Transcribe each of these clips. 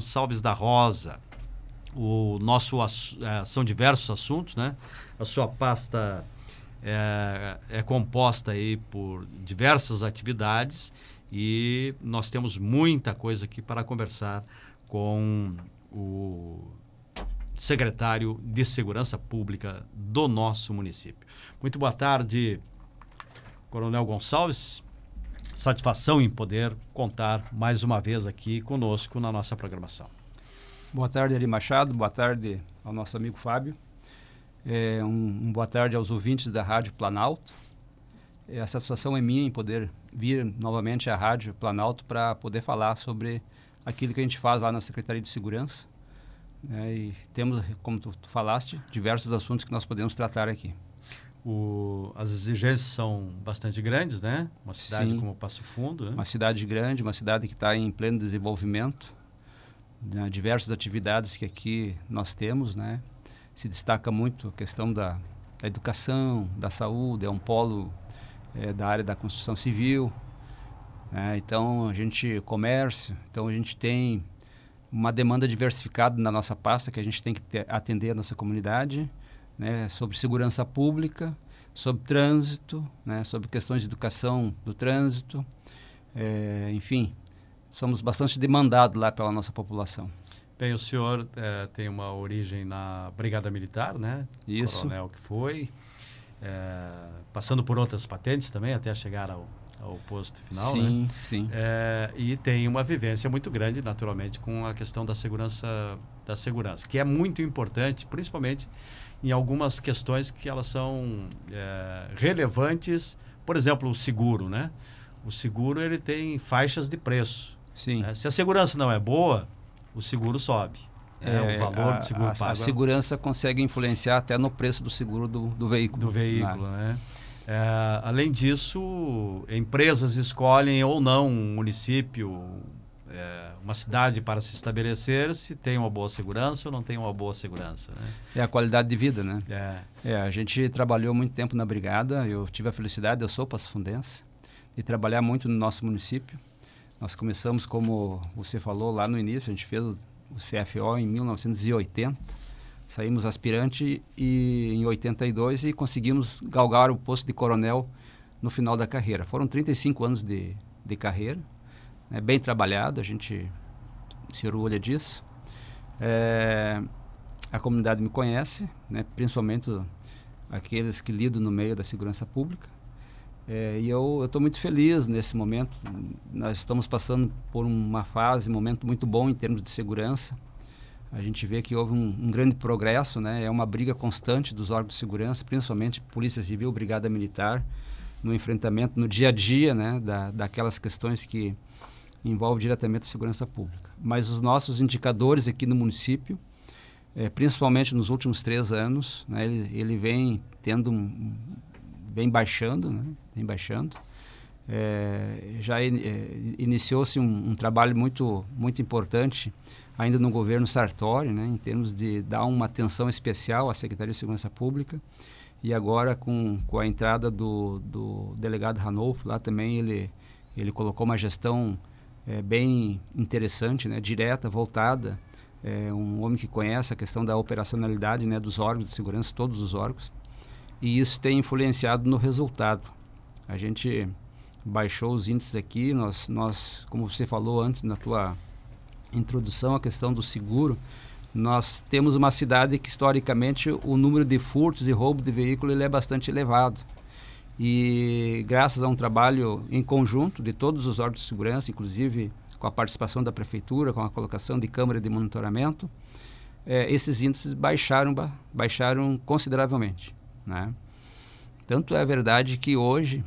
Gonçalves da Rosa. O nosso é, são diversos assuntos, né? A sua pasta é, é, composta aí por diversas atividades e nós temos muita coisa aqui para conversar com o secretário de Segurança Pública do nosso município. Muito boa tarde, Coronel Gonçalves satisfação em poder contar mais uma vez aqui conosco na nossa programação. Boa tarde, Eli Machado. Boa tarde ao nosso amigo Fábio. É, um, um, boa tarde aos ouvintes da Rádio Planalto. É, a satisfação é minha em poder vir novamente à Rádio Planalto para poder falar sobre aquilo que a gente faz lá na Secretaria de Segurança. É, e temos, como tu, tu falaste, diversos assuntos que nós podemos tratar aqui. O, as exigências são bastante grandes, né? Uma cidade Sim. como Passo Fundo. Né? Uma cidade grande, uma cidade que está em pleno desenvolvimento. Né? Diversas atividades que aqui nós temos, né? Se destaca muito a questão da, da educação, da saúde, é um polo é, da área da construção civil. Né? Então, a gente comércio, então a gente tem uma demanda diversificada na nossa pasta que a gente tem que ter, atender a nossa comunidade né, sobre segurança pública, sobre trânsito, né, sobre questões de educação do trânsito, é, enfim, somos bastante demandados lá pela nossa população. Bem, o senhor é, tem uma origem na Brigada Militar, né? Isso. Coronel que foi, é, passando por outras patentes também até chegar ao, ao posto final, sim, né? Sim, é, e tem uma vivência muito grande, naturalmente, com a questão da segurança, da segurança, que é muito importante, principalmente em algumas questões que elas são é, relevantes. Por exemplo, o seguro, né? O seguro ele tem faixas de preço. Sim. Né? Se a segurança não é boa, o seguro sobe. É, é, o valor a, do seguro a, pago. A segurança consegue influenciar até no preço do seguro do, do veículo. Do veículo, né? né? É, além disso, empresas escolhem ou não um município, é, uma cidade para se estabelecer se tem uma boa segurança ou não tem uma boa segurança. Né? É a qualidade de vida, né? É. é. A gente trabalhou muito tempo na brigada, eu tive a felicidade, eu sou passafundense, de trabalhar muito no nosso município. Nós começamos, como você falou lá no início, a gente fez o CFO em 1980, saímos aspirante e, em 82 e conseguimos galgar o posto de coronel no final da carreira. Foram 35 anos de, de carreira, é bem trabalhado, a gente se orgulha disso. É, a comunidade me conhece, né, principalmente aqueles que lidam no meio da segurança pública. É, e eu estou muito feliz nesse momento. Nós estamos passando por uma fase, um momento muito bom em termos de segurança. A gente vê que houve um, um, grande progresso, né? É uma briga constante dos órgãos de segurança, principalmente Polícia Civil, Brigada Militar, no enfrentamento, no dia a dia, né? Da, daquelas questões que envolve diretamente a segurança pública. Mas os nossos indicadores aqui no município, é, principalmente nos últimos três anos, né, ele, ele vem tendo, um, vem baixando, né, vem baixando. É, já in, é, iniciou-se um, um, trabalho muito, muito importante ainda no governo Sartori, né, em termos de dar uma atenção especial à Secretaria de Segurança Pública. E agora, com, com a entrada do, do delegado Ranolfo, lá também ele, ele colocou uma gestão é, bem interessante, né, direta, voltada. É um homem que conhece a questão da operacionalidade né, dos órgãos de segurança, todos os órgãos. E isso tem influenciado no resultado. A gente baixou os índices aqui, nós, nós como você falou antes na tua introdução, a questão do seguro, nós temos uma cidade que historicamente o número de furtos e roubo de veículo ele é bastante elevado. E graças a um trabalho em conjunto de todos os órgãos de segurança, inclusive com a participação da prefeitura, com a colocação de câmara de monitoramento, é, esses índices baixaram, baixaram consideravelmente. Né? Tanto é verdade que hoje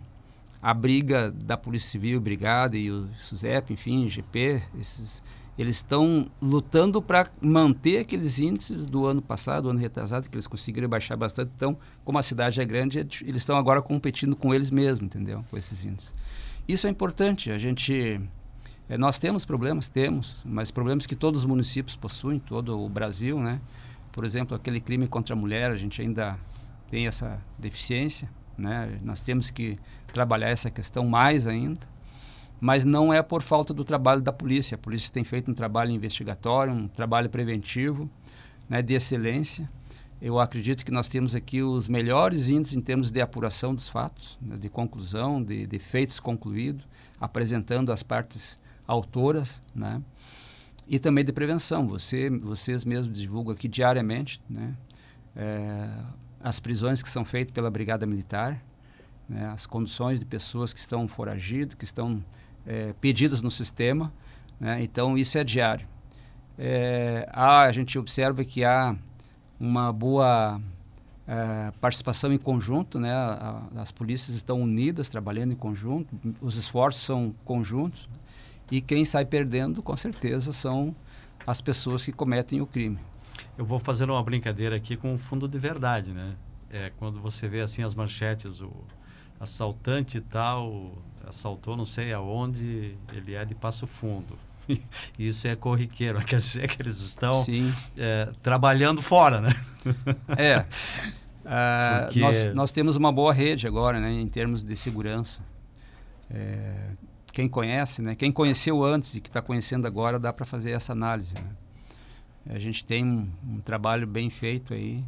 a briga da Polícia Civil, Brigada e o SUSEP, enfim, GP, esses eles estão lutando para manter aqueles índices do ano passado, do ano retrasado, que eles conseguiram baixar bastante. Então, como a cidade é grande, eles estão agora competindo com eles mesmos, entendeu? Com esses índices. Isso é importante. A gente, é, nós temos problemas, temos, mas problemas que todos os municípios possuem, todo o Brasil, né? Por exemplo, aquele crime contra a mulher, a gente ainda tem essa deficiência, né? Nós temos que trabalhar essa questão mais ainda mas não é por falta do trabalho da polícia. A polícia tem feito um trabalho investigatório, um trabalho preventivo, né, de excelência. Eu acredito que nós temos aqui os melhores índices em termos de apuração dos fatos, né, de conclusão, de, de, feitos concluídos, apresentando as partes autoras, né, e também de prevenção. Você, vocês mesmos divulgam aqui diariamente, né, é, as prisões que são feitas pela Brigada Militar, né, as condições de pessoas que estão foragidas, que estão é, pedidas no sistema. Né, então, isso é diário. É, há, a gente observa que há uma boa é, participação em conjunto, né, a, as polícias estão unidas, trabalhando em conjunto, os esforços são conjuntos, e quem sai perdendo, com certeza, são as pessoas que cometem o crime. Eu vou fazer uma brincadeira aqui com o fundo de verdade, né? É, quando você vê assim as manchetes, o assaltante tal assaltou não sei aonde, ele é de Passo Fundo. Isso é corriqueiro, quer dizer que eles estão é, trabalhando fora, né? É. Uh, Porque... nós, nós temos uma boa rede agora, né, em termos de segurança. É, quem conhece, né, quem conheceu antes e que está conhecendo agora, dá para fazer essa análise. Né? A gente tem um, um trabalho bem feito aí,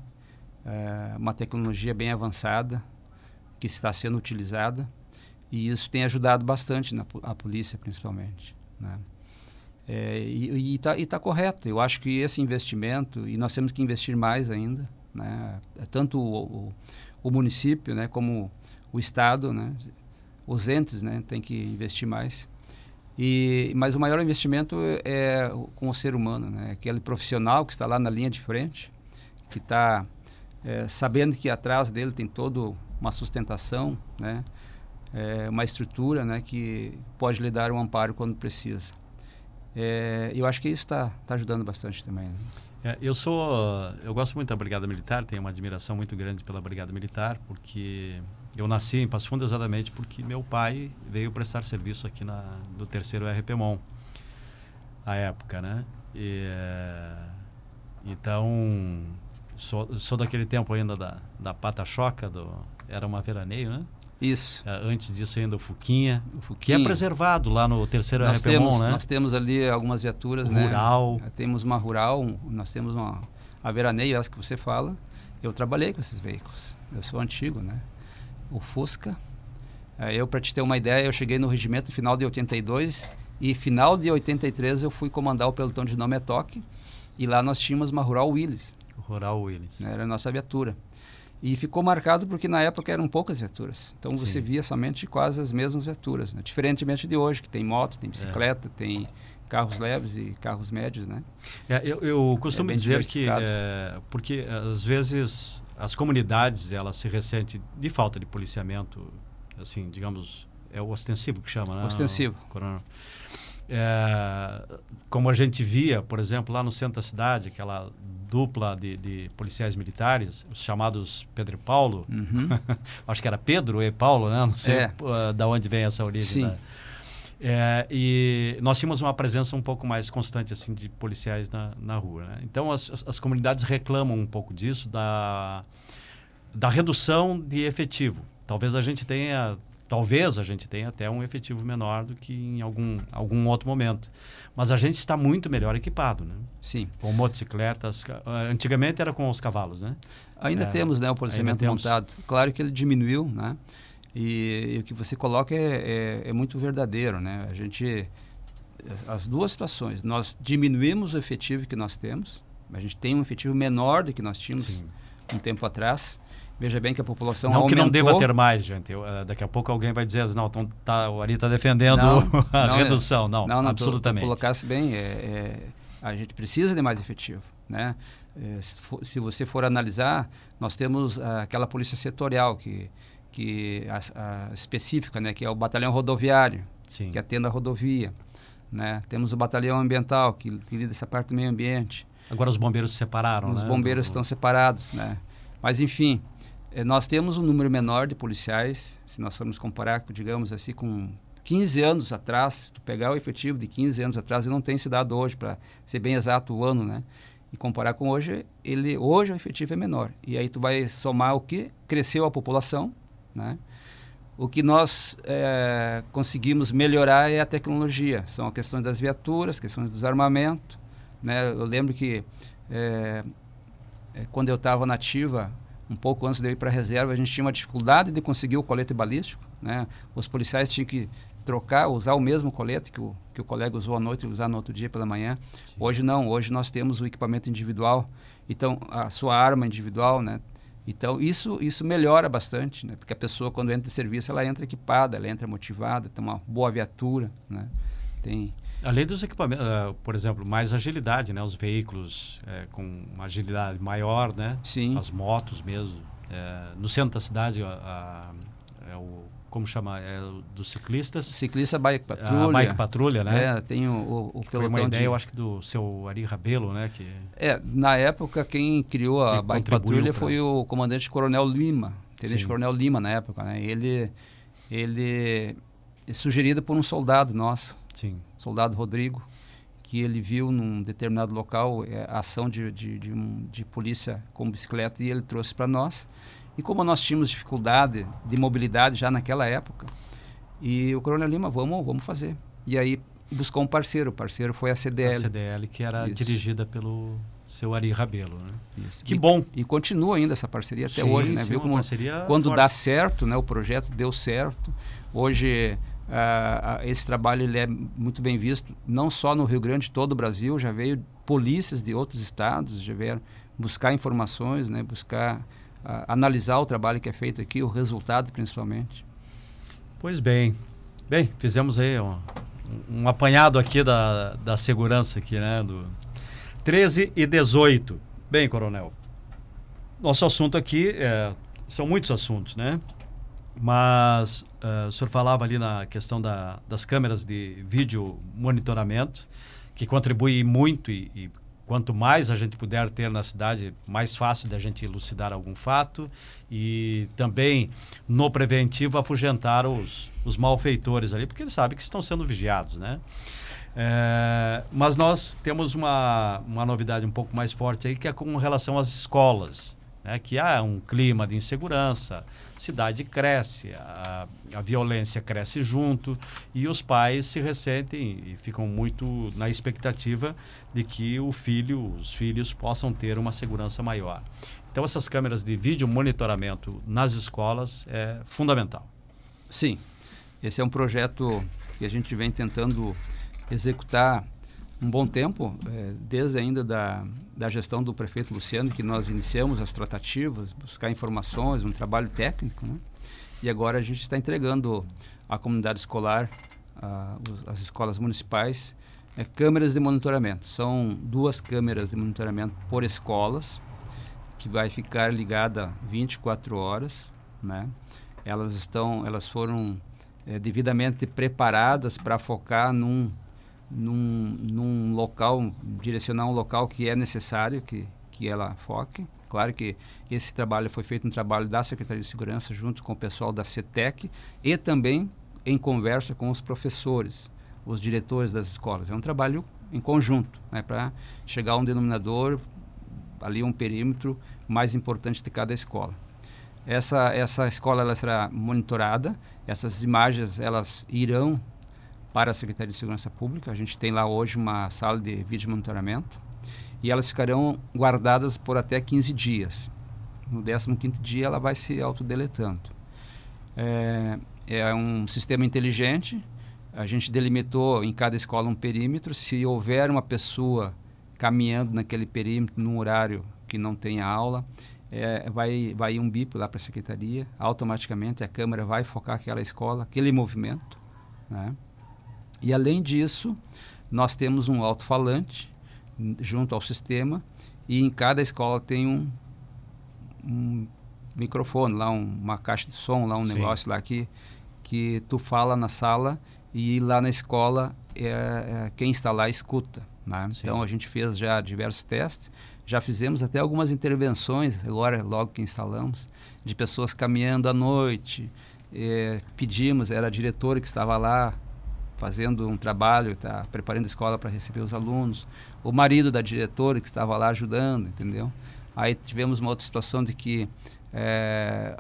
é, uma tecnologia bem avançada que está sendo utilizada e isso tem ajudado bastante na, a polícia, principalmente. Né? É, e está tá correto. Eu acho que esse investimento, e nós temos que investir mais ainda, né? É tanto o, o, o, município né, como o Estado, né? os entes né, têm que investir mais. E, mas o maior investimento é com o ser humano, né? aquele profissional que está lá na linha de frente, que está é, sabendo que atrás dele tem toda uma sustentação, né? É, uma estrutura né, que pode lhe dar um amparo quando precisa. É, eu acho que isso está tá ajudando bastante também. Né? É, eu sou, eu gosto muito da Brigada Militar, tenho uma admiração muito grande pela Brigada Militar, porque eu nasci em Passo Fundo exatamente porque meu pai veio prestar serviço aqui na, no terceiro RPMON, à época, né? E, é, então, sou, sou daquele tempo ainda da, da pata choca, do, era uma veraneio, né? Isso. É, antes disso ainda o Fuquinha, o Fuquinha. que é preservado lá no terceiro nós temos, né? Nós temos ali algumas viaturas, né? Rural. Né? Temos uma rural, nós temos uma a veraneio, essa que você fala. Eu trabalhei com esses veículos. Eu sou antigo, né? O Fusca. É, eu, para te ter uma ideia, eu cheguei no regimento final de 82 e final de 83 eu fui comandar o pelotão de nome Toque e lá nós tínhamos uma Rural Willis. Rural Willis. Né? Era a nossa viatura. E ficou marcado porque na época eram poucas viaturas. Então Sim. você via somente quase as mesmas viaturas, né? diferentemente de hoje, que tem moto, tem bicicleta, é. tem carros leves e carros médios, né? É, eu, eu, costumo é dizer que é, porque às vezes as comunidades elas se ressentem de falta de policiamento, assim, digamos, é o ostensivo que chama, né? Ostensivo. O, é, como a gente via, por exemplo, lá no centro da cidade, aquela dupla de, de policiais militares, os chamados Pedro e Paulo. Uhum. Acho que era Pedro e Paulo, né? Não sei é. da onde vem essa origem. Sim. Da, é, e nós tínhamos uma presença um pouco mais constante assim de policiais na, na rua. Né? Então as, as, comunidades reclamam um pouco disso, da, da redução de efetivo. Talvez a gente tenha Talvez a gente tenha até um efetivo menor do que em algum, algum outro momento. Mas a gente está muito melhor equipado, né? Sim. Com motocicletas. Antigamente era com os cavalos, né? Ainda é, temos né, o policiamento montado. Claro que ele diminuiu, né? E, e o que você coloca é, é, é, muito verdadeiro, né? A gente... As duas situações. Nós diminuímos o efetivo que nós temos. A gente tem um efetivo menor do que nós tínhamos Sim. um tempo atrás. Veja bem que a população não aumentou. que não deva ter mais, gente. Eu, uh, daqui a pouco alguém vai dizer, não, então tá, o Ari está defendendo não, a não, redução. Não, não, não absolutamente. Colocasse bem, é, é, a gente precisa de mais efetivo, né? É, se, for, se, você for analisar, nós temos uh, aquela polícia setorial que, que a, a específica, né, que é o batalhão rodoviário, Sim. que atende a rodovia, né? Temos o batalhão ambiental que, que lida essa parte do meio ambiente. Agora os bombeiros se separaram, Os né? bombeiros do... estão separados, né? Mas enfim, é, nós temos um número menor de policiais, se nós formos comparar, digamos assim, com 15 anos atrás, tu pegar o efetivo de 15 anos atrás, ele não tem se dado hoje, para ser bem exato o ano, né? E comparar com hoje, ele hoje o efetivo é menor. E aí tu vai somar o que? Cresceu a população, né? o que nós é, conseguimos melhorar é a tecnologia. São a questões das viaturas, questões dos armamentos. Né? Eu lembro que é, é, quando eu estava na ativa, um pouco antes de eu ir para a reserva, a gente tinha uma dificuldade de conseguir o colete balístico. Né? Os policiais tinham que trocar, usar o mesmo colete que o, que o colega usou à noite e usar no outro dia pela manhã. Sim. Hoje não, hoje nós temos o equipamento individual, então a sua arma individual, né? Então isso isso melhora bastante, né? Porque a pessoa quando entra em serviço ela entra equipada, ela entra motivada, tem uma boa viatura, né? Tem Além dos equipamentos, uh, por exemplo, mais agilidade, né? Os veículos uh, com uma agilidade maior, né? Sim. As motos mesmo. Uh, no centro da cidade, a, a, é o como chama? É dos ciclistas. Ciclista Bike Patrulha. A Bike Patrulha, né? É, tem o, o, o pelotão foi uma ideia, de... eu acho que do seu Ari Rabelo, né? Que... É, na época quem criou a quem Bike Patrulha pra... foi o comandante Coronel Lima, Tenente. Coronel Lima na época, né? Ele, ele é sugerido por um soldado nosso, Sim. soldado Rodrigo, que ele viu num determinado local é, ação de, de, de, um, de polícia com bicicleta e ele trouxe para nós. E como nós tínhamos dificuldade de mobilidade já naquela época, e o Coronel Lima, vamos, vamos fazer. E aí buscou um parceiro, o parceiro foi a CDL. A CDL, que era Isso. dirigida pelo seu Ari Rabelo, né? Isso. Que e, bom. E continua ainda essa parceria até sim, hoje, né? Sim, Viu como quando forte. dá certo, né? O projeto deu certo. Hoje uh, esse trabalho ele é muito bem visto, não só no Rio Grande, todo o Brasil. Já veio polícias de outros estados, já vieram buscar informações, né? Buscar analisar o trabalho que é feito aqui, o resultado principalmente. Pois bem. Bem, fizemos aí um, um apanhado aqui da, da segurança aqui, né? Do 13 e 18. Bem, coronel, nosso assunto aqui é, são muitos assuntos, né? Mas uh, o senhor falava ali na questão da, das câmeras de vídeo monitoramento, que contribui muito e, e quanto mais a gente puder ter na cidade, mais fácil da gente elucidar algum fato e também no preventivo afugentar os, os malfeitores ali, porque eles sabem que estão sendo vigiados, né? É, mas nós temos uma, uma novidade um pouco mais forte aí, que é com relação às escolas, né? que há um clima de insegurança, cidade cresce, a, a violência cresce junto e os pais se ressentem e ficam muito na expectativa de que o filho, os filhos possam ter uma segurança maior. Então essas câmeras de vídeo monitoramento nas escolas é fundamental. Sim, esse é um projeto que a gente vem tentando executar um bom tempo, é, desde ainda da, da gestão do prefeito Luciano, que nós iniciamos as tratativas, buscar informações, um trabalho técnico, né? E agora a gente está entregando à comunidade escolar, às escolas municipais, é, câmeras de monitoramento. São duas câmeras de monitoramento por escolas, que vai ficar ligada 24 horas, né? Elas estão, elas foram é, devidamente preparadas para focar num num, num local, direcionar um local que é necessário que, que ela foque. Claro que esse trabalho foi feito um trabalho da Secretaria de Segurança junto com o pessoal da CETEC e também em conversa com os professores, os diretores das escolas. É um trabalho em conjunto, né, para chegar a um denominador, ali um perímetro mais importante de cada escola. Essa, essa escola ela será monitorada, essas imagens elas irão para a Secretaria de Segurança Pública. A gente tem lá hoje uma sala de vídeo monitoramento e elas ficarão guardadas por até 15 dias. No 15º dia ela vai se autodeletando. É, é um sistema inteligente, a gente delimitou em cada escola um perímetro. Se houver uma pessoa caminhando naquele perímetro num horário que não tenha aula, é, vai, vai um bip lá para a secretaria, automaticamente a câmera vai focar aquela escola, aquele movimento, né? E além disso, nós temos um alto-falante junto ao sistema e em cada escola tem um, um microfone lá, um, uma caixa de som lá, um Sim. negócio lá que, que tu fala na sala e lá na escola é, é quem está lá escuta. Né? Então a gente fez já diversos testes, já fizemos até algumas intervenções agora logo que instalamos de pessoas caminhando à noite. É, pedimos, era a diretora que estava lá fazendo um trabalho, está preparando a escola para receber os alunos, o marido da diretora que estava lá ajudando, entendeu? Aí tivemos uma outra situação de que É,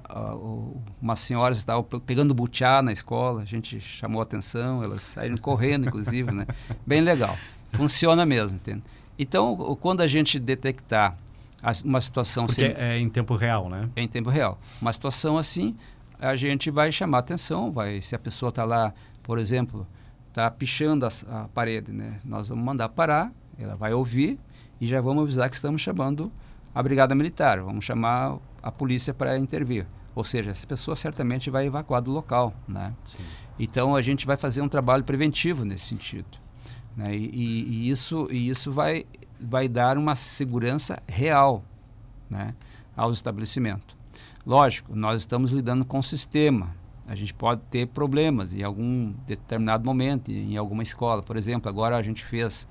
umas senhoras estavam pegando butiá na escola, a gente chamou atenção, elas saíram correndo, inclusive, né? Bem legal. Funciona mesmo, entende? Então, quando a gente detectar uma situação... Porque sem... é em tempo real, né? É em tempo real. Uma situação assim, a gente vai chamar atenção, vai, se a pessoa está lá, por exemplo, está pichando a, a, parede, né? Nós vamos mandar parar, ela vai ouvir e já vamos avisar que estamos chamando a brigada militar, vamos chamar a polícia para intervir. Ou seja, essa pessoa certamente vai evacuar do local, né? Sim. Então a gente vai fazer um trabalho preventivo nesse sentido, né? E, e, e isso e isso vai vai dar uma segurança real, né, ao estabelecimento. Lógico, nós estamos lidando com o sistema. A gente pode ter problemas em algum determinado momento, em alguma escola. Por exemplo, agora a gente fez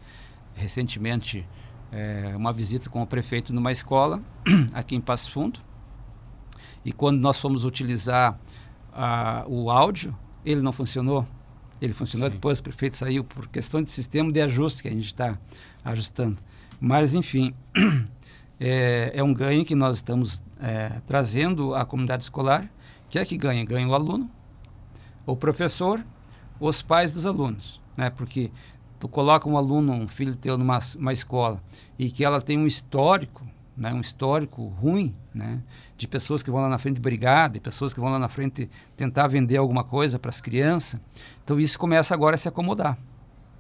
recentemente é, uma visita com o prefeito numa escola aqui em Passo Fundo. E quando nós fomos utilizar a, o áudio, ele não funcionou. Ele funcionou Sim. depois, o prefeito saiu por questão de sistema de ajuste que a gente está ajustando. Mas, enfim, é, é um ganho que nós estamos é, trazendo à comunidade escolar. Que é que ganha? Ganha o aluno, o professor, os pais dos alunos. Né? Porque tu coloca um aluno, um filho teu numa uma escola e que ela tem um histórico, né, um histórico ruim, né, de pessoas que vão lá na frente brigar, de pessoas que vão lá na frente tentar vender alguma coisa para as crianças. Então isso começa agora a se acomodar,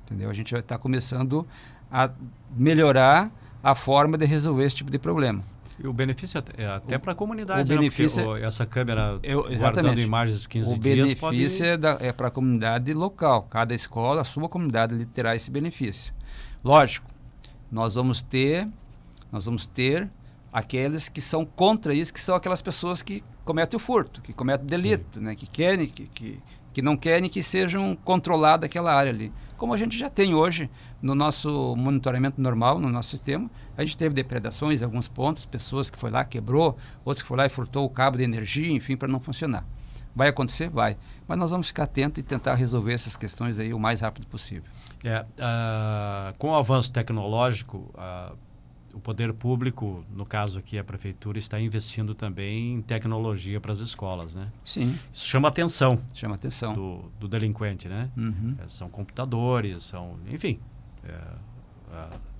entendeu? A gente vai estar tá começando a melhorar a forma de resolver esse tipo de problema. E o benefício é até para a comunidade, o né? benefício Porque, é, essa câmera eu, guardando imagens 15 o dias O benefício pode... é, é para a comunidade local. Cada escola, a sua comunidade terá esse benefício. Lógico, nós vamos ter, nós vamos ter aqueles que são contra isso, que são aquelas pessoas que cometem o furto, que cometem o delito, né? que querem, que, que, que não querem que sejam controladas aquela área ali como a gente já tem hoje no nosso monitoramento normal, no nosso sistema. A gente teve depredações em alguns pontos, pessoas que foi lá, quebrou, outros que foi lá e furtou o cabo de energia, enfim, para não funcionar. Vai acontecer? Vai. Mas nós vamos ficar atentos e tentar resolver essas questões aí o mais rápido possível. É, uh, com o avanço tecnológico, uh, o poder público, no caso aqui a prefeitura, está investindo também em tecnologia para as escolas, né? Sim. Isso chama atenção. Chama atenção. Do, do delinquente, né? Uhum. É, são computadores, são, enfim, é,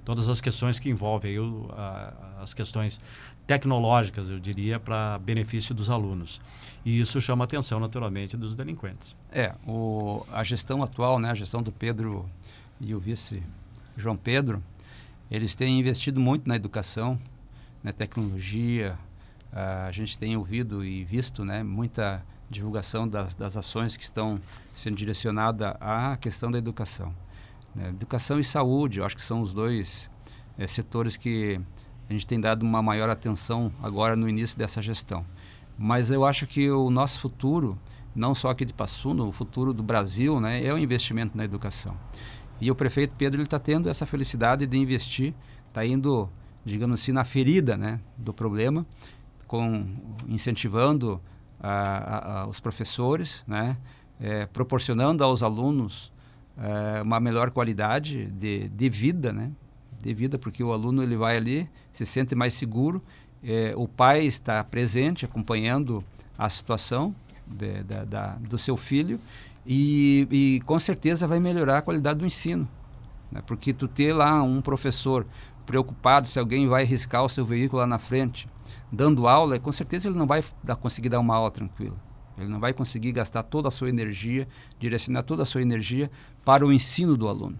todas as questões que envolvem o, a, as questões tecnológicas, eu diria, para benefício dos alunos. E isso chama atenção, naturalmente, dos delinquentes. É, o, a gestão atual, né, a gestão do Pedro e o vice João Pedro, eles têm investido muito na educação, na tecnologia. Uh, a gente tem ouvido e visto né, muita divulgação das, das ações que estão sendo direcionadas à questão da educação. Né? Educação e saúde, eu acho que são os dois é, setores que a gente tem dado uma maior atenção agora no início dessa gestão. Mas eu acho que o nosso futuro, não só aqui de Passo Fundo, o futuro do Brasil, né, é o investimento na educação. E o prefeito Pedro está tendo essa felicidade de investir, está indo, digamos assim, na ferida né, do problema, com, incentivando a, a, a, os professores, né, é, proporcionando aos alunos é, uma melhor qualidade de, de vida, né, de vida, porque o aluno ele vai ali, se sente mais seguro, é, o pai está presente, acompanhando a situação de, da, da, do seu filho e, e com certeza vai melhorar a qualidade do ensino. Né? Porque tu ter lá um professor preocupado se alguém vai riscar o seu veículo lá na frente, dando aula, com certeza ele não vai dar, conseguir dar uma aula tranquila. Ele não vai conseguir gastar toda a sua energia, direcionar toda a sua energia para o ensino do aluno.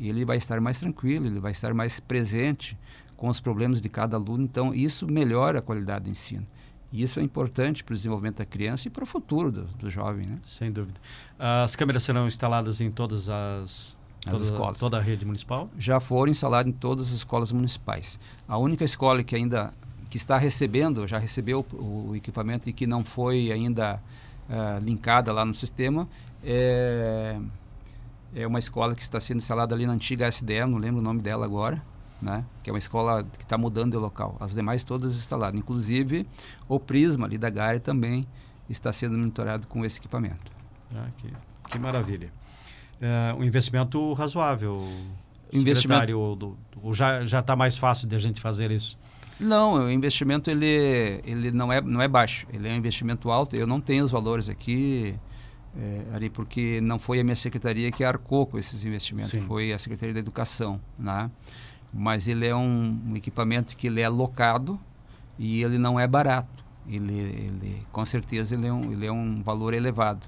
Ele vai estar mais tranquilo, ele vai estar mais presente com os problemas de cada aluno. Então, isso melhora a qualidade do ensino. E isso é importante para o desenvolvimento da criança e para o futuro do, do jovem, né? Sem dúvida. As câmeras serão instaladas em todas as, as toda, escolas. Toda a rede municipal? Já foram instaladas em todas as escolas municipais. A única escola que ainda que está recebendo, já recebeu o, o equipamento e que não foi ainda uh, linkada lá no sistema, é, é uma escola que está sendo instalada ali na antiga SDE, não lembro o nome dela agora, né? que é uma escola que está mudando de local. As demais todas instaladas. Inclusive, o Prisma ali da Gare também está sendo monitorado com esse equipamento. Ah, que, que maravilha. É, um investimento razoável, investimento... ou, do, ou já está mais fácil de a gente fazer isso? Não, o investimento ele, ele não, é, não é baixo, ele é um investimento alto. Eu não tenho os valores aqui, é, ali porque não foi a minha secretaria que arcou com esses investimentos, Sim. foi a Secretaria da Educação, né? Mas ele é um, um, equipamento que ele é alocado e ele não é barato. Ele, ele com certeza ele é, um, ele é um valor elevado,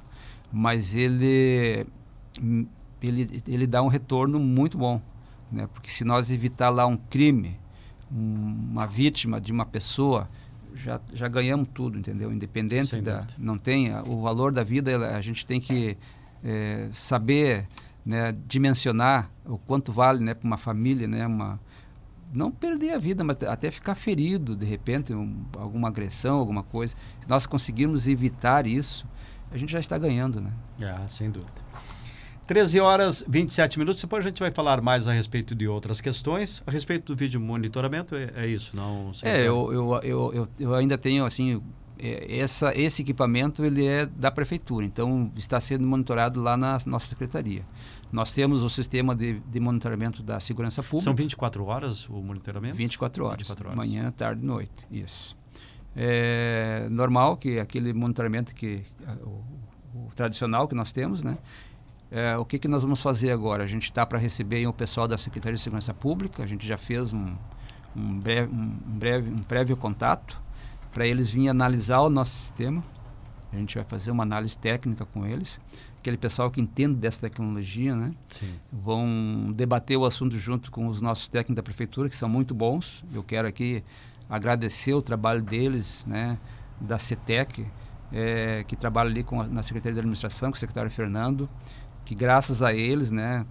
mas ele ele, ele dá um retorno muito bom, né? Porque se nós evitar lá um crime, um, uma vítima de uma pessoa, já, já ganhamos tudo, entendeu? Independente Sem da... Dúvida. Não tem... O valor da vida, a gente tem que é, saber né, dimensionar o quanto vale né, para uma família, né? Uma, não perder a vida, mas até ficar ferido, de repente, um, alguma agressão, alguma coisa. Se nós conseguirmos evitar isso, a gente já está ganhando, né? Ah, sem dúvida. 13 horas 27 minutos. Depois a gente vai falar mais a respeito de outras questões. A respeito do vídeo monitoramento, é, é isso, não? É, eu, eu, eu, eu, ainda tenho, assim, é, essa, esse equipamento ele é da prefeitura, então está sendo monitorado lá na nossa secretaria. Nós temos o sistema de, de monitoramento da segurança pública. São 24 horas o monitoramento? 24 horas. 24 horas. Manhã, tarde e noite, isso. É normal que aquele monitoramento que o, o tradicional que nós temos, né? É, o que, que nós vamos fazer agora? A gente está para receber o pessoal da Secretaria de Segurança Pública, a gente já fez um, um, breve, um, breve, um prévio contato para eles virem analisar o nosso sistema. A gente vai fazer uma análise técnica com eles. Aquele pessoal que entende dessa tecnologia, né? Sim. Vão debater o assunto junto com os nossos técnicos da prefeitura, que são muito bons. Eu quero aqui agradecer o trabalho deles, né? Da CETEC, é, que trabalha ali com a, na Secretaria de Administração, com o secretário Fernando que graças a eles, né,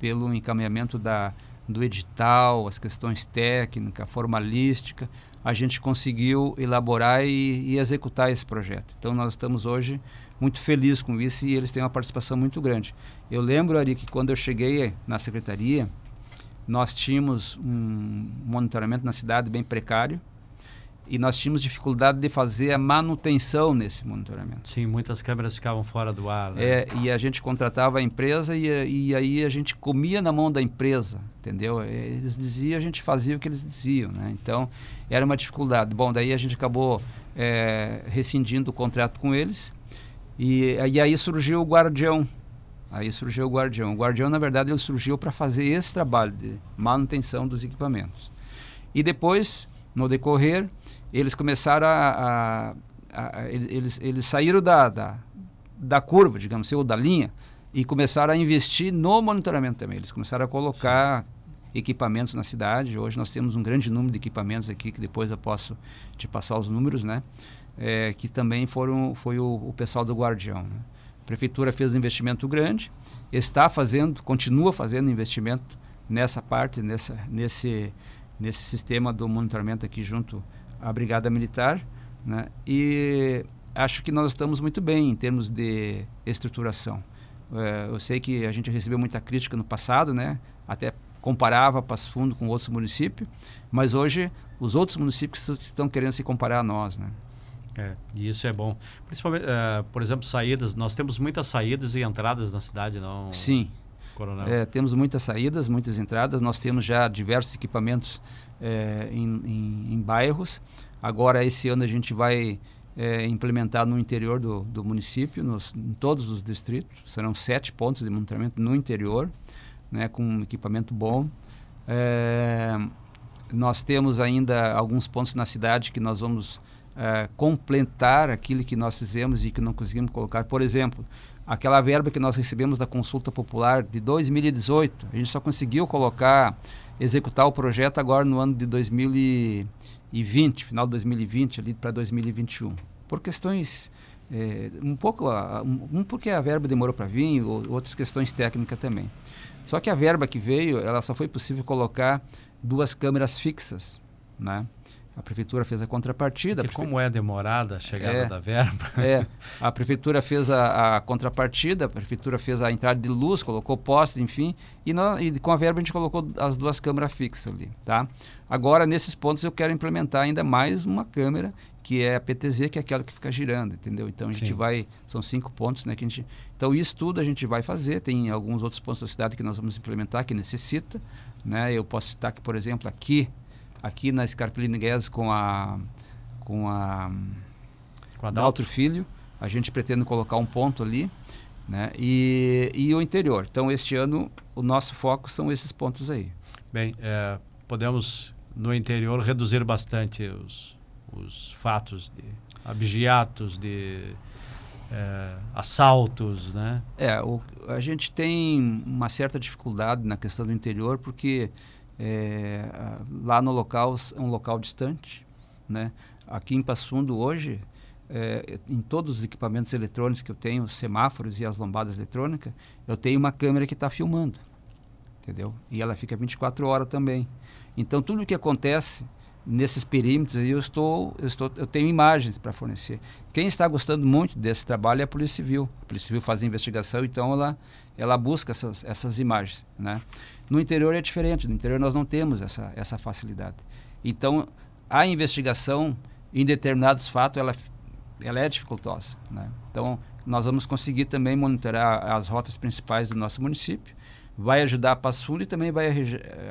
pelo encaminhamento da, do edital, as questões técnicas, formalística, a gente conseguiu elaborar e, e, executar esse projeto. Então nós estamos hoje muito felizes com isso e eles têm uma participação muito grande. Eu lembro, Ari, que quando eu cheguei na secretaria, nós tínhamos um monitoramento na cidade bem precário, e nós tínhamos dificuldade de fazer a manutenção nesse monitoramento. Sim, muitas câmeras ficavam fora do ar. Né? É, e a gente contratava a empresa e, e aí a gente comia na mão da empresa, entendeu? Eles diziam, a gente fazia o que eles diziam, né? Então, era uma dificuldade. Bom, daí a gente acabou é, rescindindo o contrato com eles e, e aí surgiu o Guardião. Aí surgiu o Guardião. O Guardião, na verdade, ele surgiu para fazer esse trabalho de manutenção dos equipamentos. E depois no decorrer, eles começaram a, a, a eles, eles saíram da, da, da curva, digamos assim, ou da linha, e começaram a investir no monitoramento também. Eles começaram a colocar equipamentos na cidade. Hoje nós temos um grande número de equipamentos aqui, que depois eu posso te passar os números, né? É, que também foram, foi o, o pessoal do Guardião. Né? A prefeitura fez um investimento grande, está fazendo, continua fazendo investimento nessa parte, nessa, nesse, nesse sistema do monitoramento aqui junto à Brigada Militar, né? E acho que nós estamos muito bem em termos de estruturação. É, eu sei que a gente recebeu muita crítica no passado, né? Até comparava Passo Fundo com outros municípios, mas hoje os outros municípios estão querendo se comparar a nós, né? É, e isso é bom. Principalmente, uh, por exemplo, saídas. Nós temos muitas saídas e entradas na cidade, não? Sim, Coronel? É, temos muitas saídas, muitas entradas. Nós temos já diversos equipamentos é, em, em, em, bairros. Agora, esse ano, a gente vai é, implementar no interior do, do município, nos, em todos os distritos. Serão sete pontos de monitoramento no interior, né, com um equipamento bom. Nós temos ainda alguns pontos na cidade que nós vamos é, completar aquilo que nós fizemos e que não conseguimos colocar. Por exemplo, aquela verba que nós recebemos da consulta popular de 2018, a gente só conseguiu colocar, executar o projeto agora no ano de 2020, final de 2020 ali para 2021, por questões é, um pouco, um, porque a verba demorou para vir, ou, outras questões técnicas também. Só que a verba que veio, ela só foi possível colocar duas câmeras fixas, né? A prefeitura fez a contrapartida. E prefe... como é demorada a chegada é, da verba? É, a prefeitura fez a, a, contrapartida, a prefeitura fez a entrada de luz, colocou postes, enfim, e, nós, e, com a verba a gente colocou as duas câmeras fixas ali, tá? Agora, nesses pontos, eu quero implementar ainda mais uma câmera, que é a PTZ, que é aquela que fica girando, entendeu? Então, a gente Sim. vai... São cinco pontos, né? Que a gente, então, isso tudo a gente vai fazer. Tem alguns outros pontos da cidade que nós vamos implementar, que necessita, né? Eu posso citar que, por exemplo, aqui aqui na Scarpelini Guedes com a com a com a Daltro Filho, a gente pretende colocar um ponto ali, né? E, e o interior. Então este ano o nosso foco são esses pontos aí. Bem, é, podemos no interior reduzir bastante os, os fatos de abigeatos, de é, assaltos, né? É, o, a gente tem uma certa dificuldade na questão do interior porque é, lá no local um local distante, né? Aqui em Passo Fundo hoje, é, em todos os equipamentos eletrônicos que eu tenho, semáforos e as lombadas eletrônicas, eu tenho uma câmera que está filmando, entendeu? E ela fica 24 horas também. Então tudo o que acontece nesses perímetros eu estou, eu estou, eu tenho imagens para fornecer. Quem está gostando muito desse trabalho é a Polícia Civil. A Polícia Civil faz a investigação, então ela, ela busca essas, essas imagens, né? No interior é diferente. No interior nós não temos essa, essa facilidade. Então a investigação em determinados fatos ela, ela é dificultosa, né? Então nós vamos conseguir também monitorar as rotas principais do nosso município. Vai ajudar a Passo Fundo e também vai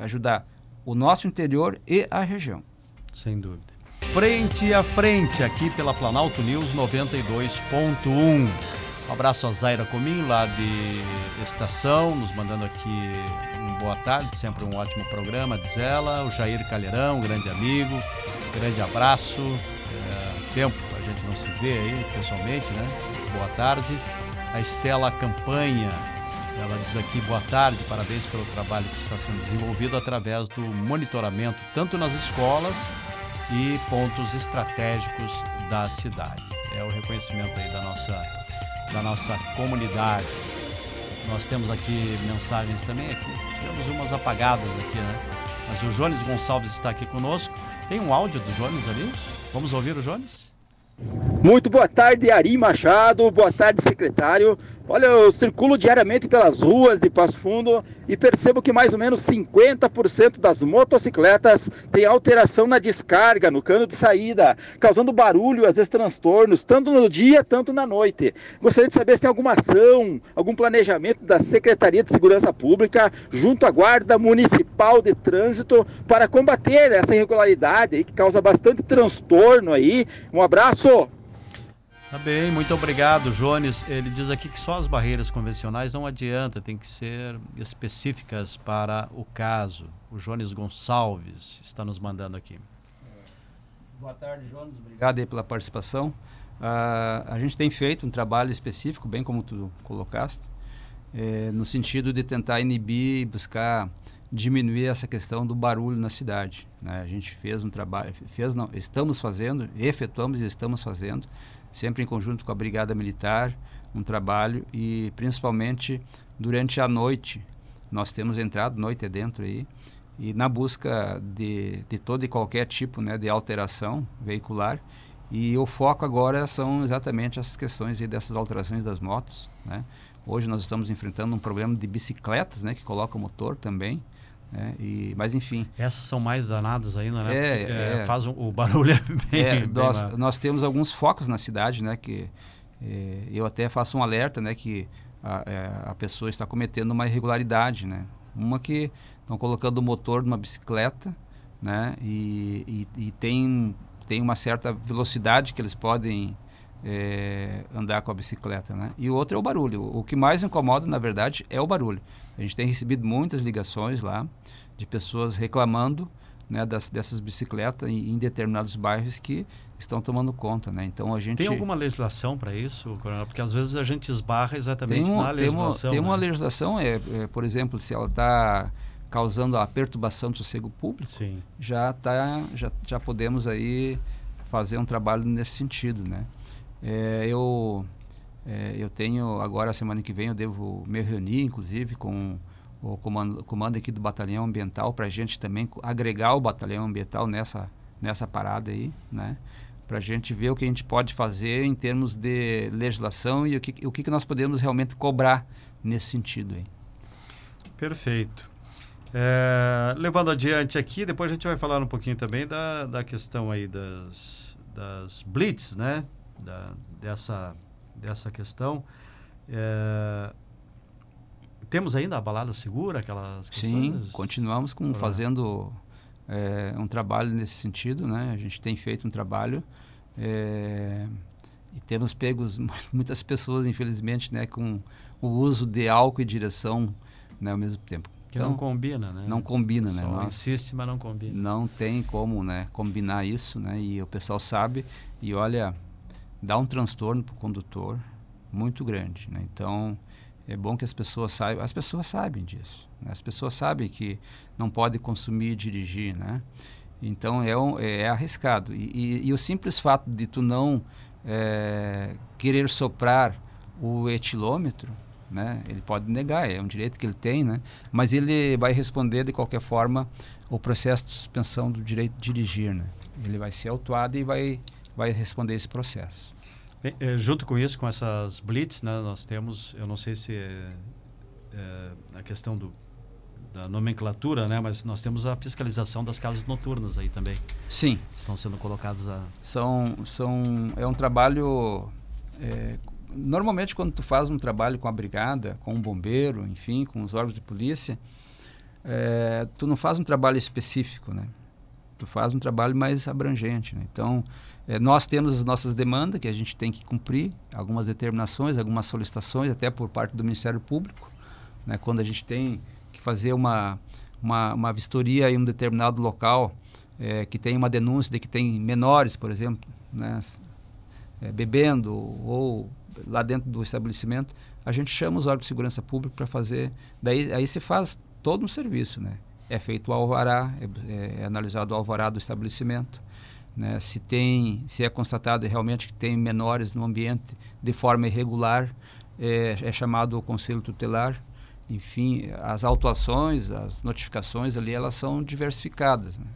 ajudar o nosso interior e a região. Sem dúvida. Frente a frente, aqui pela Planalto News 92.1. Um abraço a Zaira Comim, lá de Estação, nos mandando aqui um boa tarde, sempre um ótimo programa, diz ela. O Jair Calheirão, grande amigo, grande abraço. É, tempo a gente não se vê aí pessoalmente, né? Boa tarde. A Estela Campanha, ela diz aqui boa tarde, parabéns pelo trabalho que está sendo desenvolvido através do monitoramento tanto nas escolas e pontos estratégicos da cidade. É o reconhecimento aí da nossa, da nossa comunidade. Nós temos aqui mensagens também aqui, tivemos umas apagadas aqui, né? Mas o Jones Gonçalves está aqui conosco. Tem um áudio do Jones ali? Vamos ouvir o Jones? Muito boa tarde, Ari Machado. Boa tarde, secretário. Olha, eu circulo diariamente pelas ruas de Passo Fundo e percebo que mais ou menos 50% das motocicletas têm alteração na descarga, no cano de saída, causando barulho, às vezes transtornos, tanto no dia, tanto na noite. Gostaria de saber se tem alguma ação, algum planejamento da Secretaria de Segurança Pública junto à Guarda Municipal de Trânsito para combater essa irregularidade que causa bastante transtorno aí. Um abraço! Tá bem, muito obrigado, Jones. Ele diz aqui que só as barreiras convencionais não adianta, tem que ser específicas para o caso. O Jones Gonçalves está nos mandando aqui. Boa tarde, Jones. Obrigado aí pela participação. Uh, a gente tem feito um trabalho específico, bem como tu colocaste, é, no sentido de tentar inibir e buscar diminuir essa questão do barulho na cidade. Né? A gente fez um trabalho, fez não, estamos fazendo, efetuamos e estamos fazendo sempre em conjunto com a Brigada Militar, um trabalho e principalmente durante a noite. Nós temos entrado noite dentro aí e na busca de, de todo e qualquer tipo né, de alteração veicular. E o foco agora são exatamente essas questões e dessas alterações das motos. Né? Hoje nós estamos enfrentando um problema de bicicletas, né, que coloca o motor também. É, e, mas enfim. Essas são mais danadas ainda, né? É, é, é, faz um, o barulho é bem, é, bem nós, nós, temos alguns focos na cidade, né? Que é, eu até faço um alerta, né? Que a, a pessoa está cometendo uma irregularidade, né? Uma que estão colocando o motor numa bicicleta, né? E, e, e, tem, tem uma certa velocidade que eles podem é, andar com a bicicleta, né? E o outro é o barulho. O que mais incomoda, na verdade, é o barulho. A gente tem recebido muitas ligações lá de pessoas reclamando né, das, dessas bicicletas em, em, determinados bairros que estão tomando conta, né? Então a gente tem alguma legislação para isso, Coronel? Porque às vezes a gente esbarra exatamente um, na legislação. Tem uma, tem uma né? legislação, é, é, por exemplo, se ela está causando a perturbação do sossego público, Sim. já tá, já, já podemos aí fazer um trabalho nesse sentido, né? É, eu é, eu tenho agora, semana que vem, eu devo me reunir, inclusive, com o comando, comando aqui do Batalhão Ambiental, para a gente também agregar o Batalhão Ambiental nessa, nessa parada aí, né? Para a gente ver o que a gente pode fazer em termos de legislação e o que, o que nós podemos realmente cobrar nesse sentido aí. Perfeito. É, levando adiante aqui, depois a gente vai falar um pouquinho também da, da questão aí das, das blitz, né? Da, dessa dessa questão. É, temos ainda a balada segura, aquelas Sim, continuamos com, fazendo é, um trabalho nesse sentido, né? A gente tem feito um trabalho é, e temos pegos muitas pessoas, infelizmente, né, com o uso de álcool e direção né, ao mesmo tempo. Que então, não combina, né? Não combina, Só né? Nós, insiste, mas não combina. Não tem como, né, combinar isso, né? E o pessoal sabe e olha, dá um transtorno para o condutor muito grande, né? Então, é bom que as pessoas saibam, as pessoas sabem disso, né? as pessoas sabem que não pode consumir e dirigir, né? Então é, um, é, é arriscado e, e, e, o simples fato de tu não é, querer soprar o etilômetro, né? Ele pode negar, é um direito que ele tem, né? Mas ele vai responder de qualquer forma o processo de suspensão do direito de dirigir, né? Ele vai ser autuado e vai vai responder esse processo. Bem, é, junto com isso, com essas blitz, né, nós temos, eu não sei se é, é, a questão do, da nomenclatura, né, mas nós temos a fiscalização das casas noturnas aí também. Sim. Estão sendo colocadas a... São, são, é um trabalho... É, normalmente, quando tu faz um trabalho com a brigada, com um bombeiro, enfim, com os órgãos de polícia, é, tu não faz um trabalho específico, né? Tu faz um trabalho mais abrangente, né? Então, é, nós temos as nossas demandas que a gente tem que cumprir, algumas determinações, algumas solicitações, até por parte do Ministério Público, né, quando a gente tem que fazer uma, uma, uma vistoria em um determinado local é, que tem uma denúncia de que tem menores, por exemplo, né, é, bebendo ou lá dentro do estabelecimento, a gente chama os órgãos de segurança pública para fazer. Daí aí se faz todo um serviço, né? É feito o alvará, é, é analisado o alvará do estabelecimento né? Se tem, se é constatado realmente que tem menores no ambiente de forma irregular, é, é chamado o conselho tutelar. Enfim, as autuações, as notificações ali, elas são diversificadas. Né?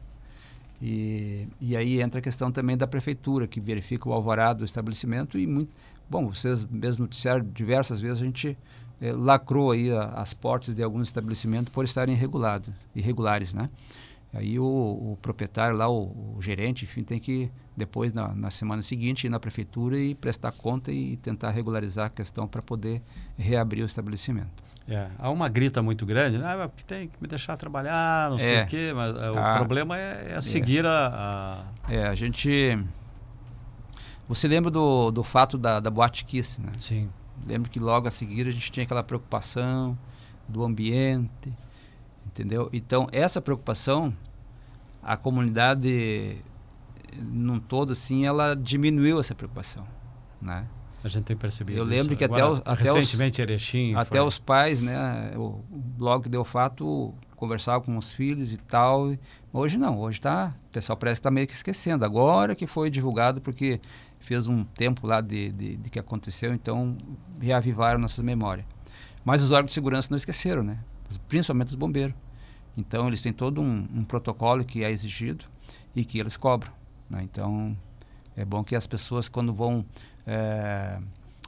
E, e aí entra a questão também da prefeitura, que verifica o alvarado do estabelecimento e muito... Bom, vocês mesmo noticiaram diversas vezes, a gente é, lacrou aí a, as portas de alguns estabelecimentos por estarem irregulados, irregulares, né? Aí o, o proprietário lá, o, o, gerente, enfim, tem que depois, na, na, semana seguinte, ir na prefeitura e prestar conta e tentar regularizar a questão para poder reabrir o estabelecimento. É, há uma grita muito grande, né? Ah, tem que me deixar trabalhar, não sei é, o quê, mas é, o a, problema é, é seguir a, a, É, a gente... Você lembra do, do fato da, da Boate Kiss, né? Sim. Lembro que logo a seguir a gente tinha aquela preocupação do ambiente, entendeu? Então, essa preocupação, a comunidade num todo, assim, ela diminuiu essa preocupação, né? A gente tem percebido Eu lembro isso. que até, Agora, os, até recentemente os, Erechim até foi... os pais, né? O blog que deu fato conversava com os filhos e tal. Hoje não, hoje tá, o pessoal parece que está meio que esquecendo. Agora que foi divulgado porque fez um tempo lá de, de, de que aconteceu, então reavivaram nossas memórias. Mas os órgãos de segurança não esqueceram, né? Principalmente os bombeiros. Então, eles têm todo um, um protocolo que é exigido e que eles cobram. Né? Então, é bom que as pessoas, quando vão é,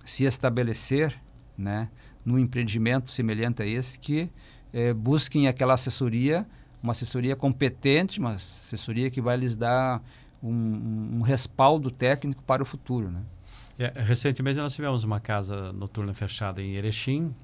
se estabelecer né, num empreendimento semelhante a esse, que é, busquem aquela assessoria, uma assessoria competente, uma assessoria que vai lhes dar um, um respaldo técnico para o futuro. Né? É, recentemente nós tivemos uma casa noturna fechada em Erechim,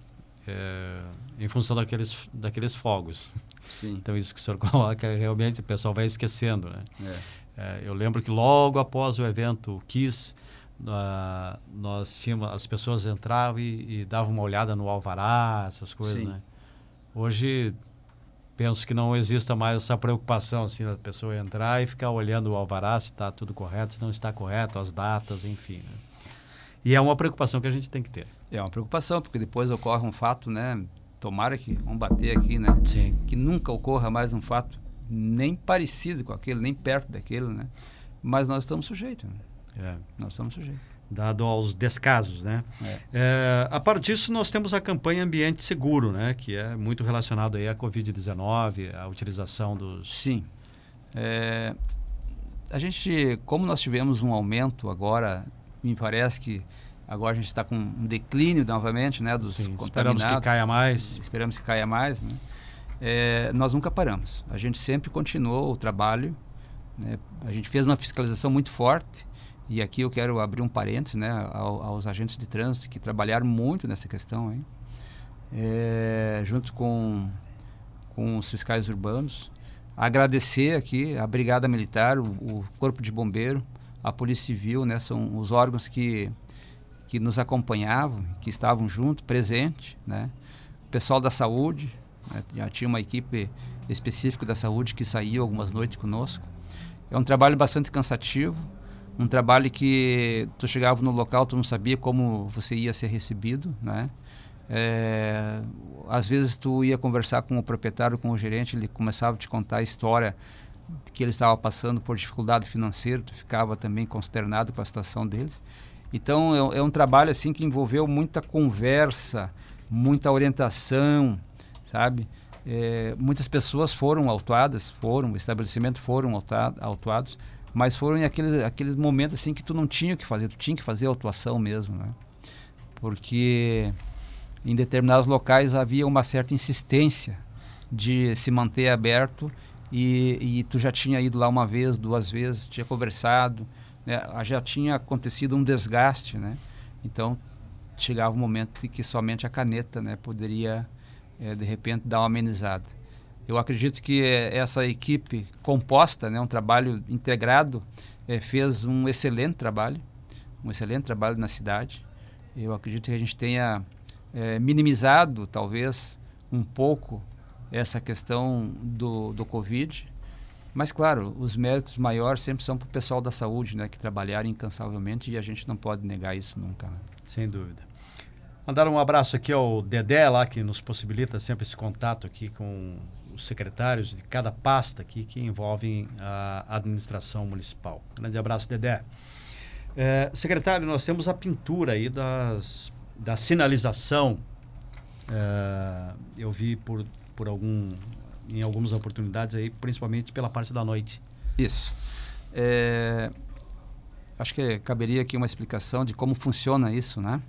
é, em função daqueles, daqueles fogos. Sim. Então, isso que o senhor coloca, realmente o pessoal vai esquecendo. Né? É. É, eu lembro que logo após o evento Kiss, uh, nós tínhamos, as pessoas entravam e, e, davam uma olhada no alvará, essas coisas. Né? Hoje, penso que não exista mais essa preocupação assim, da pessoa entrar e ficar olhando o alvará se está tudo correto, se não está correto, as datas, enfim. Né? E é uma preocupação que a gente tem que ter. É uma preocupação, porque depois ocorre um fato, né? Tomara que, vamos bater aqui, né? Sim. Que nunca ocorra mais um fato nem parecido com aquele, nem perto daquele, né? Mas nós estamos sujeitos. Né? É. Nós estamos sujeitos. Dado aos descasos, né? É. É, a partir disso, nós temos a campanha Ambiente Seguro, né? Que é muito relacionado aí à Covid-19, à utilização dos... Sim. É, a gente, como nós tivemos um aumento agora, me parece que Agora a gente está com um declínio novamente, né, dos Sim, contaminados. Esperamos que caia mais. Esperamos que caia mais, né? É, nós nunca paramos. A gente sempre continuou o trabalho. Né? A gente fez uma fiscalização muito forte. E aqui eu quero abrir um parênteses, né, aos, aos agentes de trânsito que trabalharam muito nessa questão, hein? É, junto com com os fiscais urbanos. agradecer aqui a Brigada Militar, o, o Corpo de Bombeiro, a Polícia Civil, né? São os órgãos que, que nos acompanhavam, que estavam junto, presente, né? O pessoal da saúde, né? já tinha uma equipe específica da saúde que saiu algumas noites conosco. É um trabalho bastante cansativo, um trabalho que tu chegava no local, tu não sabia como você ia ser recebido, né? É, às vezes tu ia conversar com o proprietário, com o gerente, ele começava a te contar a história que ele estava passando por dificuldade financeira, tu ficava também consternado com a situação deles. Então é, é um trabalho assim que envolveu muita conversa, muita orientação, sabe? É, muitas pessoas foram autuadas, foram, estabelecimentos foram autuados, mas foram em aqueles, aqueles momentos assim que tu não tinha o que fazer, tu tinha que fazer a autuação mesmo, né? Porque em determinados locais havia uma certa insistência de se manter aberto e, e tu já tinha ido lá uma vez, duas vezes, tinha conversado, né? já tinha acontecido um desgaste, né? Então chegava um momento em que somente a caneta, né, poderia é, de repente dar uma amenizada. Eu acredito que essa equipe composta, né, um trabalho integrado, é, fez um excelente trabalho, um excelente trabalho na cidade. Eu acredito que a gente tenha minimizado, talvez, um pouco essa questão do, do Covid. Mas, claro, os méritos maiores sempre são para o pessoal da saúde, né, que trabalharam incansavelmente e a gente não pode negar isso nunca. Né? Sem dúvida. Mandar um abraço aqui ao Dedé, lá que nos possibilita sempre esse contato aqui com os secretários de cada pasta aqui que envolvem a administração municipal. Grande abraço, Dedé. É, secretário, nós temos a pintura aí das, da sinalização. É, eu vi por, por algum, em algumas oportunidades aí, principalmente pela parte da noite. Isso. É, acho que caberia aqui uma explicação de como funciona isso, né?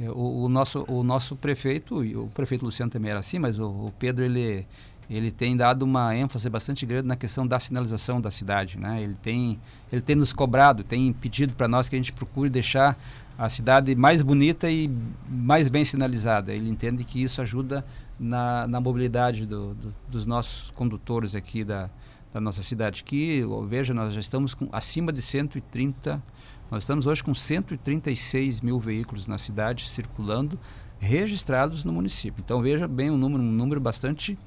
É, o, o, nosso, o nosso prefeito, e o prefeito Luciano também era assim, mas o, o Pedro, ele, ele tem dado uma ênfase bastante grande na questão da sinalização da cidade, né? Ele tem, ele tem nos cobrado, tem pedido para nós que a gente procure deixar a cidade mais bonita e mais bem sinalizada. Ele entende que isso ajuda na, na mobilidade do, do, dos nossos condutores aqui da, da nossa cidade. Que, veja, nós já estamos com acima de 130, nós estamos hoje com 136 mil veículos na cidade circulando, registrados no município. Então veja bem um número, um número bastante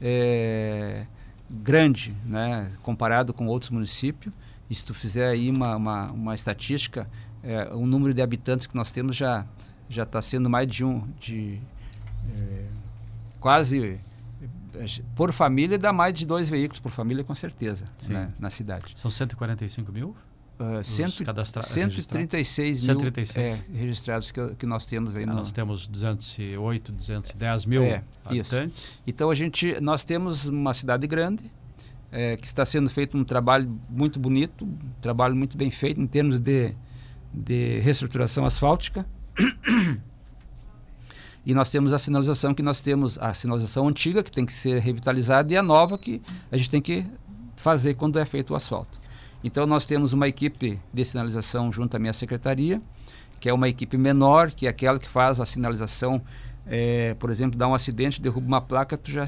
é, grande, né, comparado com outros municípios. E se tu fizer aí uma, uma, uma estatística, é, o número de habitantes que nós temos já já está sendo mais de um de é, quase por família dá mais de dois veículos por família com certeza né, na cidade. São 145 mil? Uh, cento, 136 mil 136. É, registrados que, que nós temos aí. Ah, no... Nós temos 208, 210 mil é, habitantes. Isso. Então a gente, nós temos uma cidade grande é, que está sendo feito um trabalho muito bonito, um trabalho muito bem feito em termos de, de reestruturação asfáltica. e nós temos a sinalização que nós temos a sinalização antiga que tem que ser revitalizada e a nova que a gente tem que fazer quando é feito o asfalto. Então nós temos uma equipe de sinalização junto à minha secretaria, que é uma equipe menor, que é aquela que faz a sinalização, é, por exemplo, dá um acidente, derruba uma placa, tu já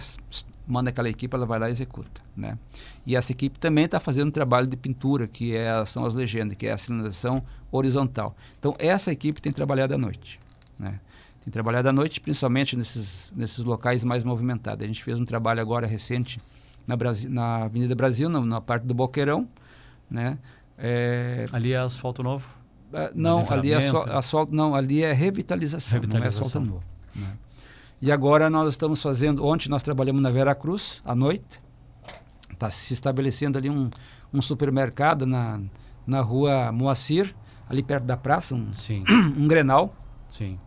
manda aquela equipe, ela vai lá e executa, né? E essa equipe também está fazendo um trabalho de pintura, que é, são as legendas, que é a sinalização horizontal. Então essa equipe tem trabalhado à noite, né? Tem trabalhado à noite, principalmente nesses, nesses locais mais movimentados. A gente fez um trabalho agora recente na, Brasi na Avenida Brasil, na, na parte do Boqueirão, né? É... Ali é asfalto novo? É, não, ali é asfalto, asfalto, não, ali é revitalização, revitalização. não é asfalto novo. Né? E agora nós estamos fazendo, ontem nós trabalhamos na Vera Cruz, à noite, está se estabelecendo ali um, um supermercado na, na rua Moacir, ali perto da praça, um, Sim. um Grenal. Sim.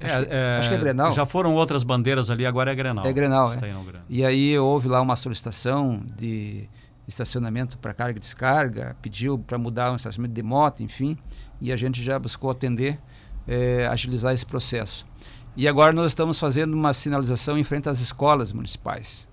Acho, é, que, é, acho que é Grenal. Já foram outras bandeiras ali, agora é Grenal. É Grenal, é. E aí houve lá uma solicitação de estacionamento para carga e descarga, pediu para mudar um estacionamento de moto, enfim, e a gente já buscou atender, é, agilizar esse processo. E agora nós estamos fazendo uma sinalização em frente às escolas municipais,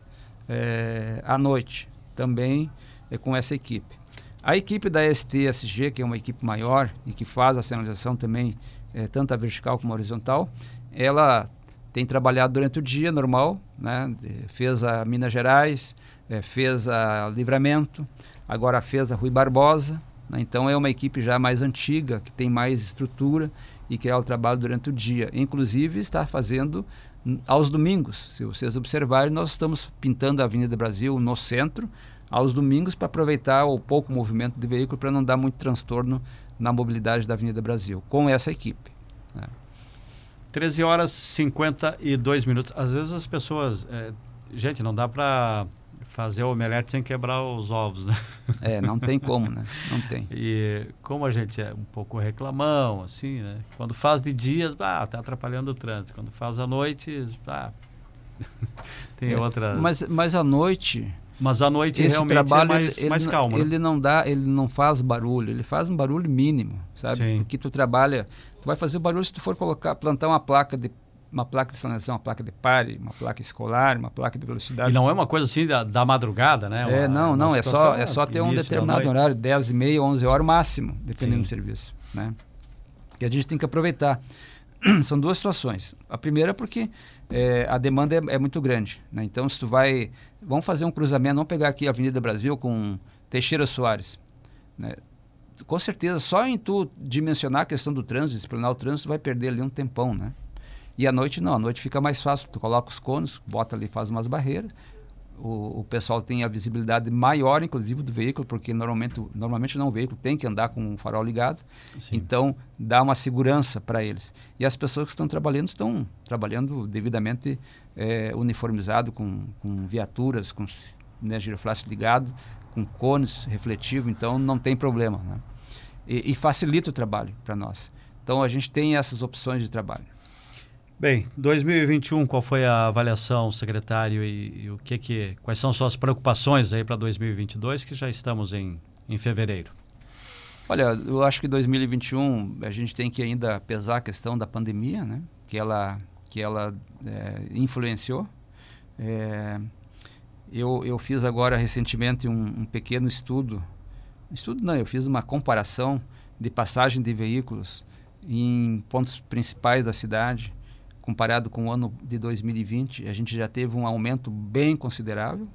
é, à noite, também é, com essa equipe. A equipe da STSG, que é uma equipe maior e que faz a sinalização também, é, tanto a vertical como a horizontal, ela tem trabalhado durante o dia normal, né? fez a Minas Gerais, é, fez a Livramento, agora fez a Rui Barbosa. Né? Então é uma equipe já mais antiga, que tem mais estrutura e que é o trabalho durante o dia. Inclusive está fazendo aos domingos. Se vocês observarem, nós estamos pintando a Avenida Brasil no centro aos domingos para aproveitar o pouco movimento de veículo para não dar muito transtorno na mobilidade da Avenida Brasil, com essa equipe. Né? 13 horas e 52 minutos. Às vezes as pessoas. É, gente, não dá para fazer o omelete sem quebrar os ovos, né? É, não tem como, né? Não tem. E como a gente é um pouco reclamão, assim, né? Quando faz de dias, ah, tá atrapalhando o trânsito. Quando faz à noite, ah, tem é, outras... Mas, mas à noite... Mas à noite esse realmente trabalho, é mais, ele, mais calmo, Ele né? não dá, ele não faz barulho, ele faz um barulho mínimo, sabe? Sim. Porque tu trabalha, tu vai fazer barulho se tu for colocar, plantar uma placa de uma placa de sinalização, uma placa de pare, uma placa escolar, uma placa de velocidade. E não é uma coisa assim da, da madrugada, né? É, uma, não, não, é só, é só ter um determinado horário, 10 e meia, 11 horas máximo, dependendo Sim. do serviço, né? Que a gente tem que aproveitar. São duas situações. A primeira é porque é, a demanda é, é, muito grande, né? Então, se tu vai... Vamos fazer um cruzamento, vamos pegar aqui a Avenida Brasil com Teixeira Soares, né? Com certeza, só em tu dimensionar a questão do trânsito, explanar o trânsito, vai perder ali um tempão, né? E à noite não, à noite fica mais fácil. Tu coloca os cones, bota ali, faz umas barreiras. O, o pessoal tem a visibilidade maior, inclusive, do veículo, porque normalmente, normalmente não o veículo tem que andar com o farol ligado. Sim. Então, dá uma segurança para eles. E as pessoas que estão trabalhando estão trabalhando devidamente é, uniformizado, com, com viaturas, com né, giroflácio ligado, com cones refletivos, então não tem problema. Né? E, e facilita o trabalho para nós. Então, a gente tem essas opções de trabalho. Bem, 2021, qual foi a avaliação, secretário, e, e, o que que, quais são suas preocupações aí para 2022, que já estamos em, em fevereiro? Olha, eu acho que 2021 a gente tem que ainda pesar a questão da pandemia, né? Que ela, que ela é, influenciou. É, eu, eu fiz agora recentemente um, um pequeno estudo, estudo não, eu fiz uma comparação de passagem de veículos em pontos principais da cidade comparado com o ano de 2020, a gente já teve um aumento bem considerável.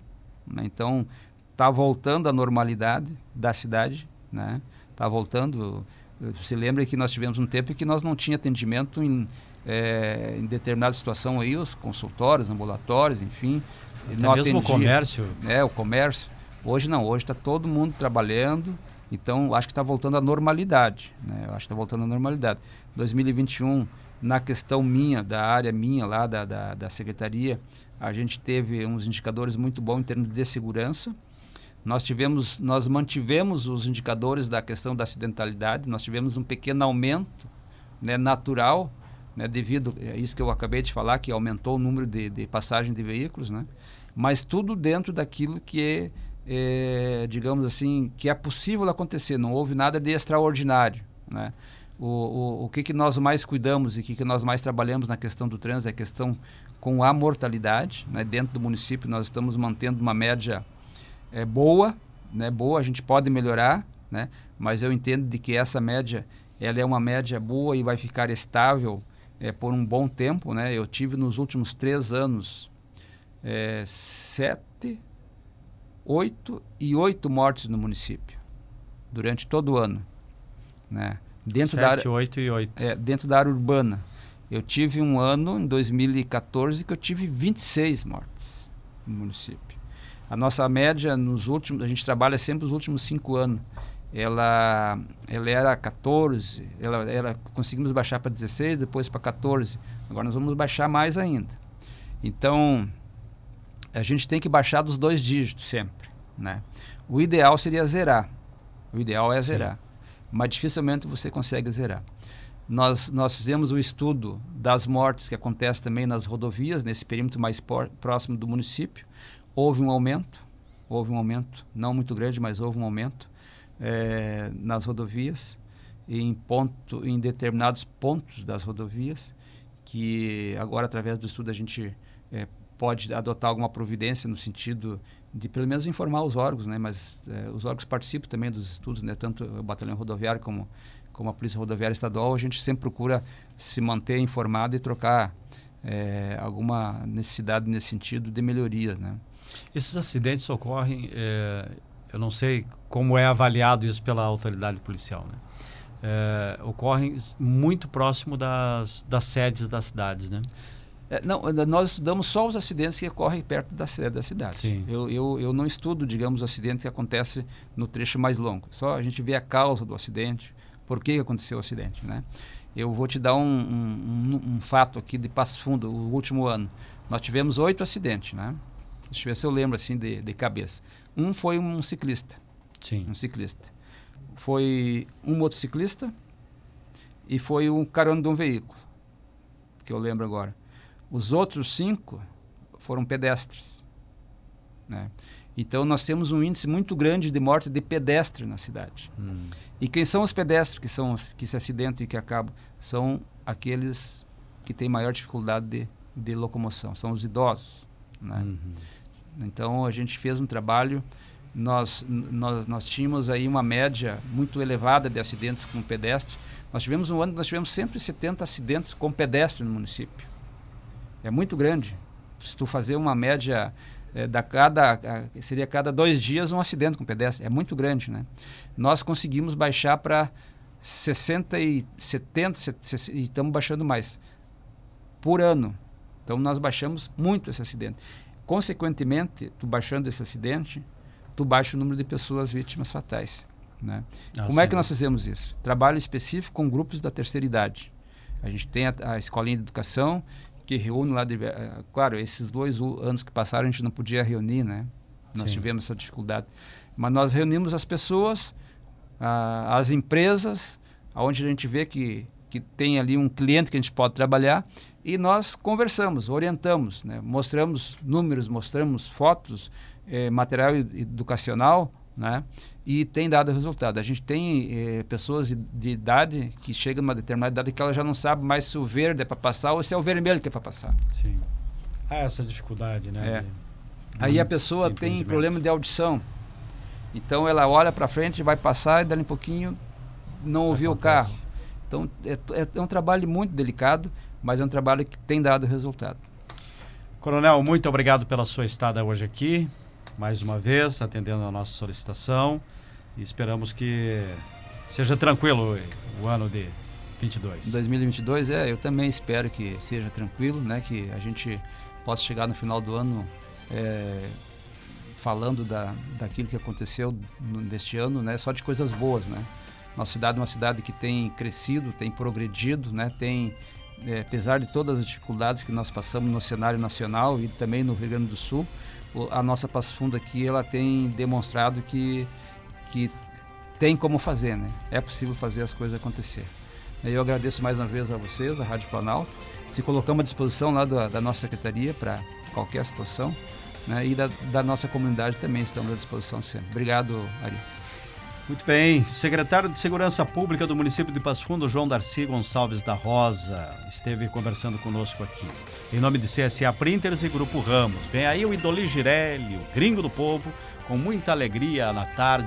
Né? Então, está voltando à normalidade da cidade, né? Está voltando. Você lembra que nós tivemos um tempo que nós não tinha atendimento em, é, em determinada situação aí, os consultórios, ambulatórios, enfim. Até não mesmo atendia, o comércio. É, o comércio. Hoje não, hoje está todo mundo trabalhando, então acho que está voltando à normalidade. Né? Eu acho que está voltando à normalidade. 2021 na questão minha, da área minha lá da, da, da secretaria, a gente teve uns indicadores muito bons em termos de segurança. Nós tivemos, nós mantivemos os indicadores da questão da acidentalidade. Nós tivemos um pequeno aumento, né, natural, né, devido a isso que eu acabei de falar, que aumentou o número de, de passagem de veículos, né? Mas tudo dentro daquilo que é, é, digamos assim, que é possível acontecer. Não houve nada de extraordinário, né? O, o, o que, que nós mais cuidamos e o que, que nós mais trabalhamos na questão do trânsito é a questão com a mortalidade. Né? Dentro do município nós estamos mantendo uma média é, boa, né? boa, a gente pode melhorar, né? mas eu entendo de que essa média ela é uma média boa e vai ficar estável é, por um bom tempo. Né? Eu tive nos últimos três anos é, sete, oito e oito mortes no município durante todo o ano. Né? Dentro 7, da área, 8 e 8. É, dentro da área urbana. Eu tive um ano, em 2014, que eu tive 26 mortes no município. A nossa média nos últimos, a gente trabalha sempre os últimos cinco anos. Ela, ela era 14, ela, ela conseguimos baixar para 16, depois para 14. Agora nós vamos baixar mais ainda. Então, a gente tem que baixar dos dois dígitos sempre, né? O ideal seria zerar. O ideal é zerar. Sim mas dificilmente você consegue zerar. Nós, nós fizemos o estudo das mortes que acontecem também nas rodovias, nesse perímetro mais por, próximo do município. Houve um aumento, houve um aumento, não muito grande, mas houve um aumento é, nas rodovias, em, ponto, em determinados pontos das rodovias, que agora, através do estudo, a gente é, pode adotar alguma providência no sentido de pelo menos informar os órgãos, né? Mas é, os órgãos participam também dos estudos, né? Tanto o batalhão rodoviário como como a polícia rodoviária estadual, a gente sempre procura se manter informado e trocar é, alguma necessidade nesse sentido de melhoria, né? Esses acidentes ocorrem, é, eu não sei como é avaliado isso pela autoridade policial, né? Ocorrem muito próximo das, das sedes das cidades, né? É, não, nós estudamos só os acidentes que ocorrem perto da sede da cidade. Eu, eu, eu não estudo, digamos, o acidente que acontece no trecho mais longo. Só a gente vê a causa do acidente, por que aconteceu o acidente, né? Eu vou te dar um, um, um, um fato aqui de Passo Fundo, o último ano. Nós tivemos oito acidentes, né? Deixa eu ver se eu lembro assim de, de cabeça. Um foi um ciclista. Sim. Um ciclista. Foi um motociclista e foi um carona de um veículo, que eu lembro agora. Os outros cinco foram pedestres. Né? Então nós temos um índice muito grande de morte de pedestre na cidade. Hum. E quem são os pedestres que são que se acidentam e que acabam? São aqueles que têm maior dificuldade de, de locomoção, são os idosos. Né? Uhum. Então a gente fez um trabalho, nós, nós, nós tínhamos aí uma média muito elevada de acidentes com pedestre. Nós tivemos um ano nós tivemos 170 acidentes com pedestre no município. É muito grande. Se tu fazer uma média é, da cada a, seria cada dois dias um acidente com pedestre, é muito grande, né? Nós conseguimos baixar para 60 e 70 e estamos baixando mais por ano. Então nós baixamos muito esse acidente. Consequentemente, tu baixando esse acidente, tu baixa o número de pessoas vítimas fatais. Né? Ah, Como sim. é que nós fizemos isso? Trabalho específico com grupos da terceira idade. A gente tem a, a escolinha de educação que reúne lá, de, uh, claro, esses dois anos que passaram a gente não podia reunir, né? Nós sim. tivemos essa dificuldade. Mas nós reunimos as pessoas, uh, as empresas, onde a gente vê que, que tem ali um cliente que a gente pode trabalhar e nós conversamos, orientamos, né? mostramos números, mostramos fotos, eh, material educacional, né? E tem dado resultado. A gente tem eh, pessoas de idade que chegam numa determinada idade que ela já não sabe mais se o verde é para passar ou se é o vermelho que é para passar. Sim. Ah, essa dificuldade, né? É. De, Aí a pessoa tem problema de audição. Então ela olha para frente, vai passar e dali um pouquinho não ouviu o carro. Então é, é, é um trabalho muito delicado mas é um trabalho que tem dado resultado. Coronel, muito obrigado pela sua estada hoje aqui, mais uma vez, atendendo a nossa solicitação. E esperamos que seja tranquilo o ano de 22. 2022, é, eu também espero que seja tranquilo, né? Que a gente possa chegar no final do ano é, falando da, daquilo que aconteceu neste ano, né? Só de coisas boas, né? Nossa cidade é uma cidade que tem crescido, tem progredido, né? Tem é, apesar de todas as dificuldades que nós passamos no cenário nacional e também no Rio Grande do Sul, a nossa Passo Fundo aqui ela tem demonstrado que, que tem como fazer, né? É possível fazer as coisas acontecer. Eu agradeço mais uma vez a vocês, a Rádio Planalto. Se colocamos à disposição lá da, da nossa secretaria para qualquer situação. Né? E da, da, nossa comunidade também estamos à disposição sempre. Obrigado, Ari. Muito bem. Secretário de Segurança Pública do município de Passo Fundo, João Darcy Gonçalves da Rosa, esteve conversando conosco aqui. Em nome de CSA Printers e Grupo Ramos. Vem aí o Idoli Girelli, o gringo do povo, com muita alegria na tarde.